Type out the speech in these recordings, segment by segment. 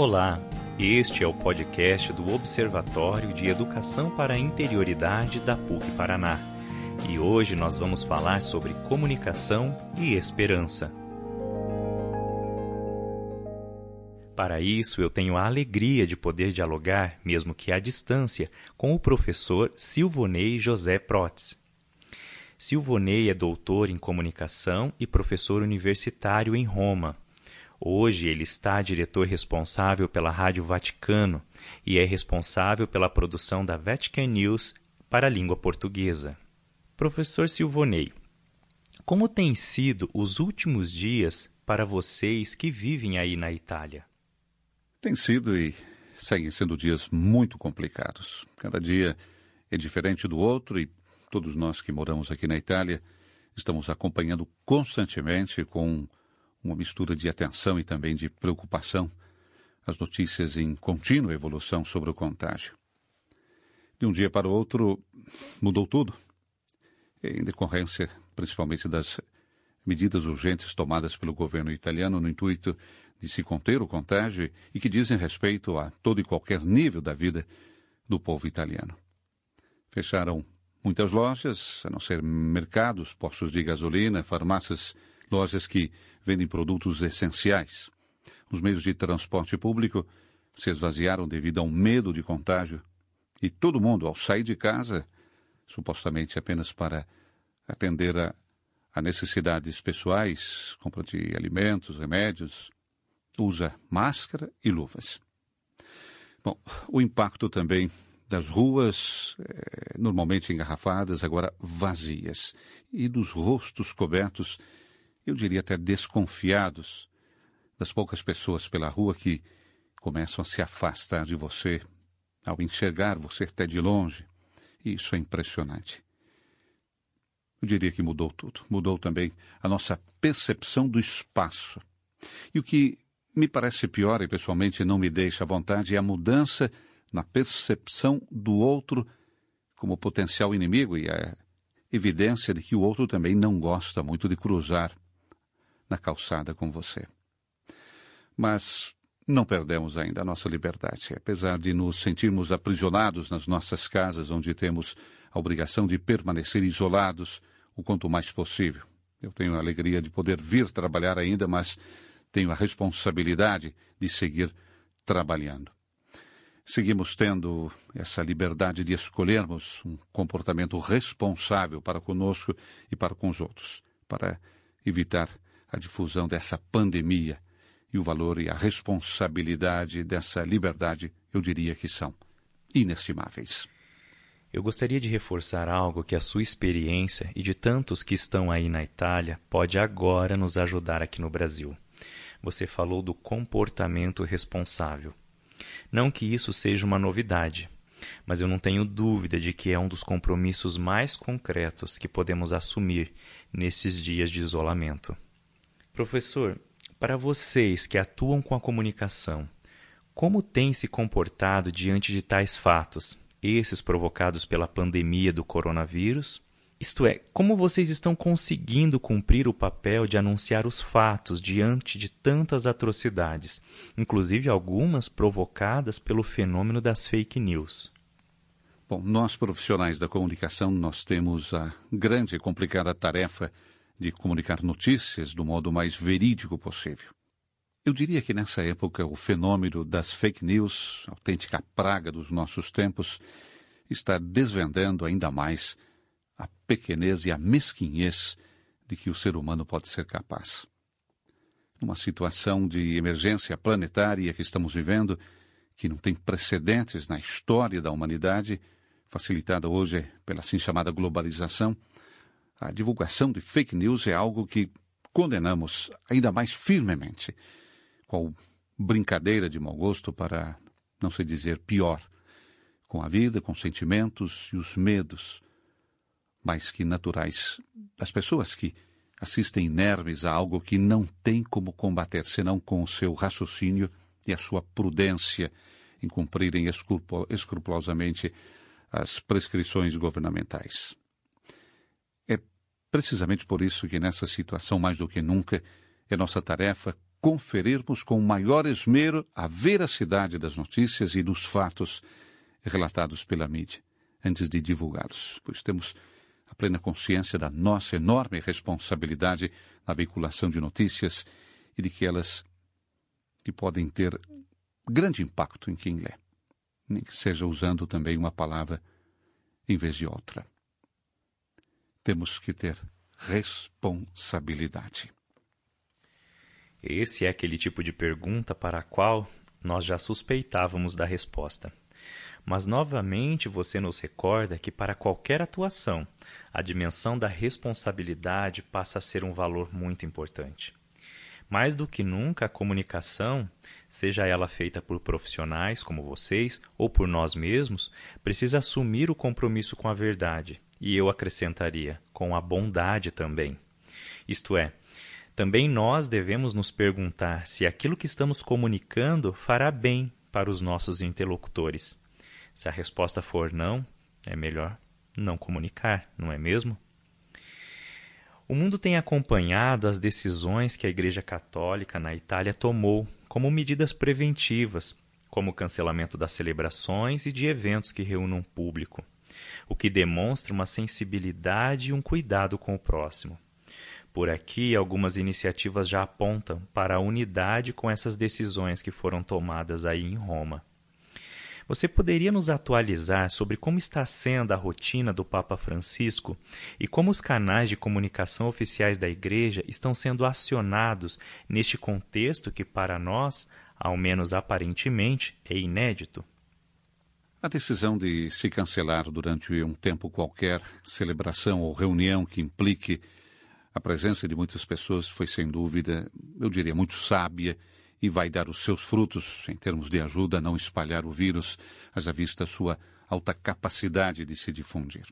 Olá, este é o podcast do Observatório de Educação para a Interioridade da PUC Paraná. E hoje nós vamos falar sobre comunicação e esperança. Para isso, eu tenho a alegria de poder dialogar, mesmo que à distância, com o professor Silvonei José Protz. Silvonei é doutor em comunicação e professor universitário em Roma. Hoje ele está diretor responsável pela Rádio Vaticano e é responsável pela produção da Vatican News para a língua portuguesa. Professor Silvonei, como têm sido os últimos dias para vocês que vivem aí na Itália? Tem sido e seguem sendo dias muito complicados. Cada dia é diferente do outro e todos nós que moramos aqui na Itália estamos acompanhando constantemente com uma mistura de atenção e também de preocupação, as notícias em contínua evolução sobre o contágio. De um dia para o outro, mudou tudo, em decorrência principalmente das medidas urgentes tomadas pelo governo italiano no intuito de se conter o contágio e que dizem respeito a todo e qualquer nível da vida do povo italiano. Fecharam muitas lojas, a não ser mercados, postos de gasolina, farmácias lojas que vendem produtos essenciais. Os meios de transporte público se esvaziaram devido ao medo de contágio e todo mundo, ao sair de casa, supostamente apenas para atender a, a necessidades pessoais, compra de alimentos, remédios, usa máscara e luvas. Bom, o impacto também das ruas, eh, normalmente engarrafadas, agora vazias, e dos rostos cobertos eu diria até desconfiados das poucas pessoas pela rua que começam a se afastar de você ao enxergar você até de longe. E isso é impressionante. Eu diria que mudou tudo. Mudou também a nossa percepção do espaço. E o que me parece pior e pessoalmente não me deixa à vontade é a mudança na percepção do outro como potencial inimigo e a evidência de que o outro também não gosta muito de cruzar na calçada com você. Mas não perdemos ainda a nossa liberdade, apesar de nos sentirmos aprisionados nas nossas casas, onde temos a obrigação de permanecer isolados o quanto mais possível. Eu tenho a alegria de poder vir trabalhar ainda, mas tenho a responsabilidade de seguir trabalhando. Seguimos tendo essa liberdade de escolhermos um comportamento responsável para conosco e para com os outros, para evitar a difusão dessa pandemia e o valor e a responsabilidade dessa liberdade, eu diria que são inestimáveis. Eu gostaria de reforçar algo que a sua experiência e de tantos que estão aí na Itália pode agora nos ajudar aqui no Brasil. Você falou do comportamento responsável. Não que isso seja uma novidade, mas eu não tenho dúvida de que é um dos compromissos mais concretos que podemos assumir nesses dias de isolamento. Professor, para vocês que atuam com a comunicação, como tem se comportado diante de tais fatos, esses provocados pela pandemia do coronavírus? Isto é, como vocês estão conseguindo cumprir o papel de anunciar os fatos diante de tantas atrocidades, inclusive algumas provocadas pelo fenômeno das fake news? Bom, nós profissionais da comunicação, nós temos a grande e complicada tarefa de comunicar notícias do modo mais verídico possível. Eu diria que nessa época o fenômeno das fake news, autêntica praga dos nossos tempos, está desvendando ainda mais a pequenez e a mesquinhez de que o ser humano pode ser capaz. Numa situação de emergência planetária que estamos vivendo, que não tem precedentes na história da humanidade, facilitada hoje pela assim chamada globalização, a divulgação de fake news é algo que condenamos ainda mais firmemente, qual brincadeira de mau gosto para não se dizer pior, com a vida, com os sentimentos e os medos mais que naturais das pessoas que assistem inermes a algo que não tem como combater senão com o seu raciocínio e a sua prudência em cumprirem escrupulosamente as prescrições governamentais. Precisamente por isso que nessa situação, mais do que nunca, é nossa tarefa conferirmos com maior esmero a veracidade das notícias e dos fatos relatados pela mídia, antes de divulgá-los, pois temos a plena consciência da nossa enorme responsabilidade na veiculação de notícias e de que elas que podem ter grande impacto em quem lê, nem que seja usando também uma palavra em vez de outra. Temos que ter responsabilidade. Esse é aquele tipo de pergunta para a qual nós já suspeitávamos da resposta. Mas novamente você nos recorda que para qualquer atuação, a dimensão da responsabilidade passa a ser um valor muito importante. Mais do que nunca, a comunicação, seja ela feita por profissionais como vocês ou por nós mesmos, precisa assumir o compromisso com a verdade, e eu acrescentaria, com a bondade também. Isto é, também nós devemos nos perguntar se aquilo que estamos comunicando fará bem para os nossos interlocutores. Se a resposta for não, é melhor não comunicar, não é mesmo? O mundo tem acompanhado as decisões que a Igreja Católica na Itália tomou como medidas preventivas, como o cancelamento das celebrações e de eventos que reúnam público, o que demonstra uma sensibilidade e um cuidado com o próximo. Por aqui, algumas iniciativas já apontam para a unidade com essas decisões que foram tomadas aí em Roma. Você poderia nos atualizar sobre como está sendo a rotina do Papa Francisco e como os canais de comunicação oficiais da Igreja estão sendo acionados neste contexto que, para nós, ao menos aparentemente, é inédito? A decisão de se cancelar durante um tempo qualquer celebração ou reunião que implique a presença de muitas pessoas foi, sem dúvida, eu diria, muito sábia e vai dar os seus frutos em termos de ajuda a não espalhar o vírus, haja vista sua alta capacidade de se difundir.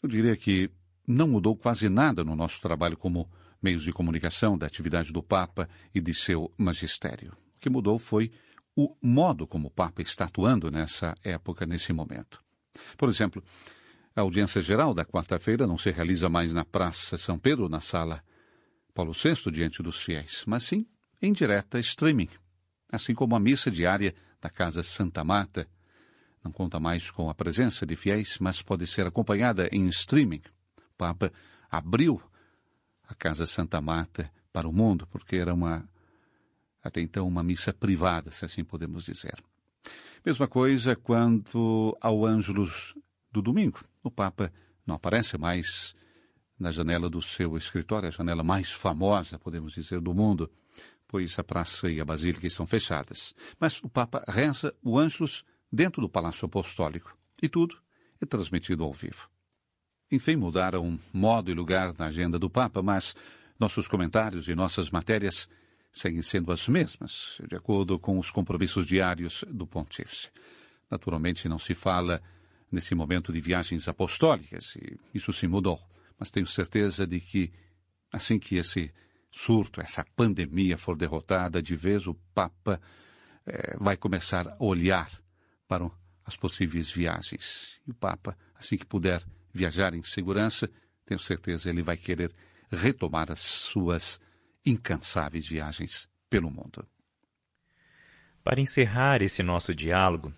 Eu diria que não mudou quase nada no nosso trabalho como meios de comunicação da atividade do Papa e de seu magistério. O que mudou foi o modo como o Papa está atuando nessa época, nesse momento. Por exemplo, a audiência geral da quarta-feira não se realiza mais na Praça São Pedro, na sala Paulo VI, diante dos fiéis, mas sim em direta streaming, assim como a missa diária da Casa Santa Marta. Não conta mais com a presença de fiéis, mas pode ser acompanhada em streaming. O Papa abriu a Casa Santa Marta para o mundo, porque era uma, até então, uma missa privada, se assim podemos dizer. Mesma coisa quanto ao Ângelus do domingo. O Papa não aparece mais na janela do seu escritório, a janela mais famosa, podemos dizer, do mundo pois a praça e a basílica estão fechadas. Mas o Papa reza o Ângelus dentro do Palácio Apostólico e tudo é transmitido ao vivo. Enfim, mudaram modo e lugar na agenda do Papa, mas nossos comentários e nossas matérias seguem sendo as mesmas, de acordo com os compromissos diários do Pontífice. Naturalmente, não se fala nesse momento de viagens apostólicas, e isso se mudou, mas tenho certeza de que, assim que esse surto, essa pandemia for derrotada de vez, o Papa é, vai começar a olhar para as possíveis viagens. E o Papa, assim que puder viajar em segurança, tenho certeza ele vai querer retomar as suas incansáveis viagens pelo mundo. Para encerrar esse nosso diálogo,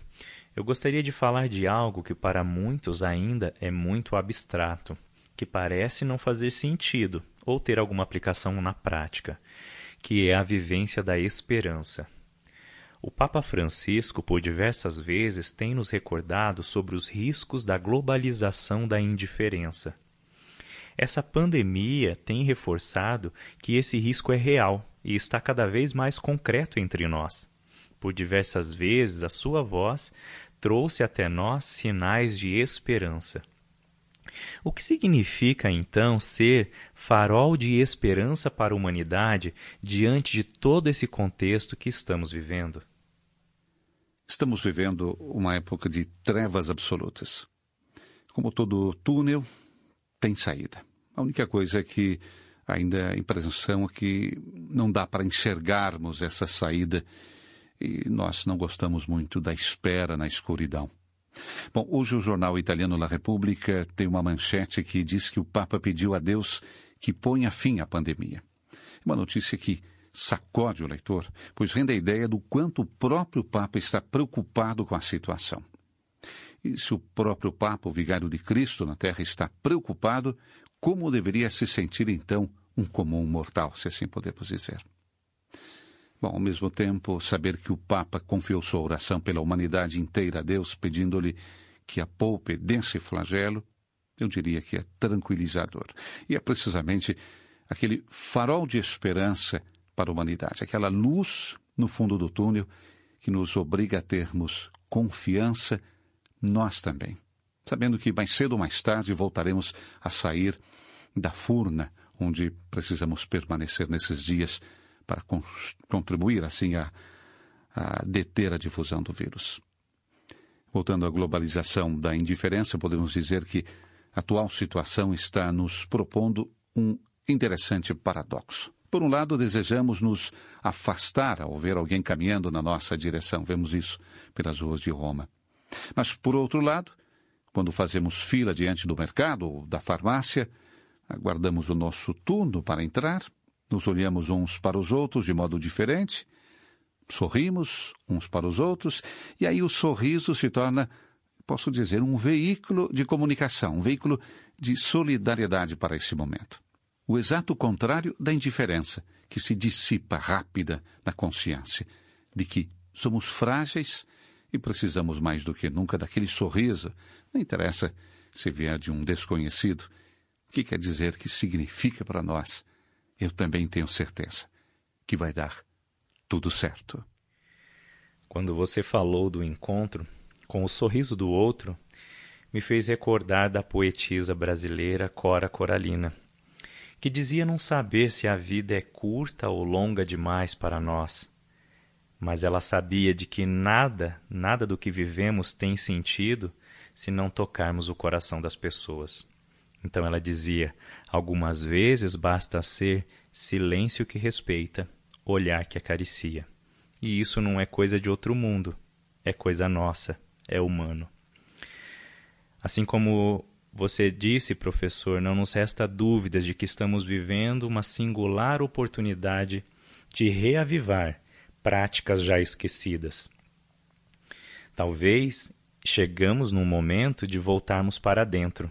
eu gostaria de falar de algo que para muitos ainda é muito abstrato, que parece não fazer sentido ou ter alguma aplicação na prática, que é a vivência da esperança. O Papa Francisco, por diversas vezes, tem nos recordado sobre os riscos da globalização da indiferença. Essa pandemia tem reforçado que esse risco é real e está cada vez mais concreto entre nós. Por diversas vezes, a sua voz trouxe até nós sinais de esperança. O que significa então ser farol de esperança para a humanidade diante de todo esse contexto que estamos vivendo? Estamos vivendo uma época de trevas absolutas. Como todo túnel, tem saída. A única coisa é que ainda a impressão é que não dá para enxergarmos essa saída e nós não gostamos muito da espera na escuridão. Bom, hoje o jornal italiano La Repubblica tem uma manchete que diz que o Papa pediu a Deus que ponha fim à pandemia. Uma notícia que sacode o leitor, pois rende a ideia do quanto o próprio Papa está preocupado com a situação. E se o próprio Papa, o vigário de Cristo na Terra, está preocupado, como deveria se sentir então um comum mortal, se assim podemos dizer? Bom, ao mesmo tempo, saber que o Papa confiou sua oração pela humanidade inteira a Deus, pedindo-lhe que a poupe desse flagelo, eu diria que é tranquilizador. E é precisamente aquele farol de esperança para a humanidade, aquela luz no fundo do túnel que nos obriga a termos confiança, nós também, sabendo que mais cedo ou mais tarde voltaremos a sair da furna onde precisamos permanecer nesses dias para contribuir assim a, a deter a difusão do vírus. Voltando à globalização da indiferença, podemos dizer que a atual situação está nos propondo um interessante paradoxo. Por um lado, desejamos nos afastar ao ver alguém caminhando na nossa direção. Vemos isso pelas ruas de Roma. Mas, por outro lado, quando fazemos fila diante do mercado ou da farmácia, aguardamos o nosso turno para entrar, nos olhamos uns para os outros de modo diferente, sorrimos uns para os outros, e aí o sorriso se torna, posso dizer, um veículo de comunicação, um veículo de solidariedade para esse momento. O exato contrário da indiferença, que se dissipa rápida na consciência de que somos frágeis e precisamos mais do que nunca daquele sorriso. Não interessa se vier de um desconhecido. O que quer dizer que significa para nós eu também tenho certeza que vai dar tudo certo. Quando você falou do encontro com o sorriso do outro, me fez recordar da poetisa brasileira Cora Coralina, que dizia não saber se a vida é curta ou longa demais para nós. Mas ela sabia de que nada, nada do que vivemos tem sentido se não tocarmos o coração das pessoas. Então ela dizia: algumas vezes basta ser silêncio que respeita, olhar que acaricia. E isso não é coisa de outro mundo, é coisa nossa, é humano. Assim como você disse, professor, não nos resta dúvidas de que estamos vivendo uma singular oportunidade de reavivar práticas já esquecidas. Talvez chegamos num momento de voltarmos para dentro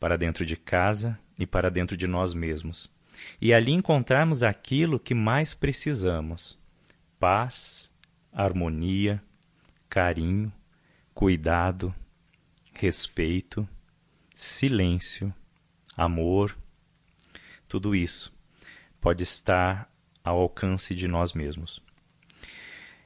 para dentro de casa e para dentro de nós mesmos. E ali encontrarmos aquilo que mais precisamos: paz, harmonia, carinho, cuidado, respeito, silêncio, amor. Tudo isso pode estar ao alcance de nós mesmos.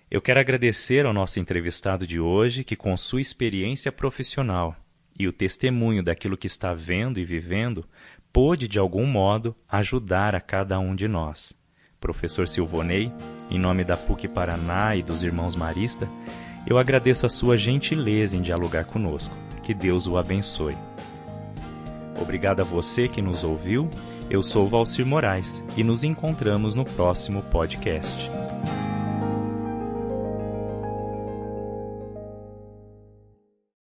Eu quero agradecer ao nosso entrevistado de hoje que, com sua experiência profissional, e o testemunho daquilo que está vendo e vivendo pôde, de algum modo, ajudar a cada um de nós. Professor Silvonei, em nome da PUC Paraná e dos irmãos Marista, eu agradeço a sua gentileza em dialogar conosco. Que Deus o abençoe. Obrigado a você que nos ouviu. Eu sou Valcir Moraes e nos encontramos no próximo podcast.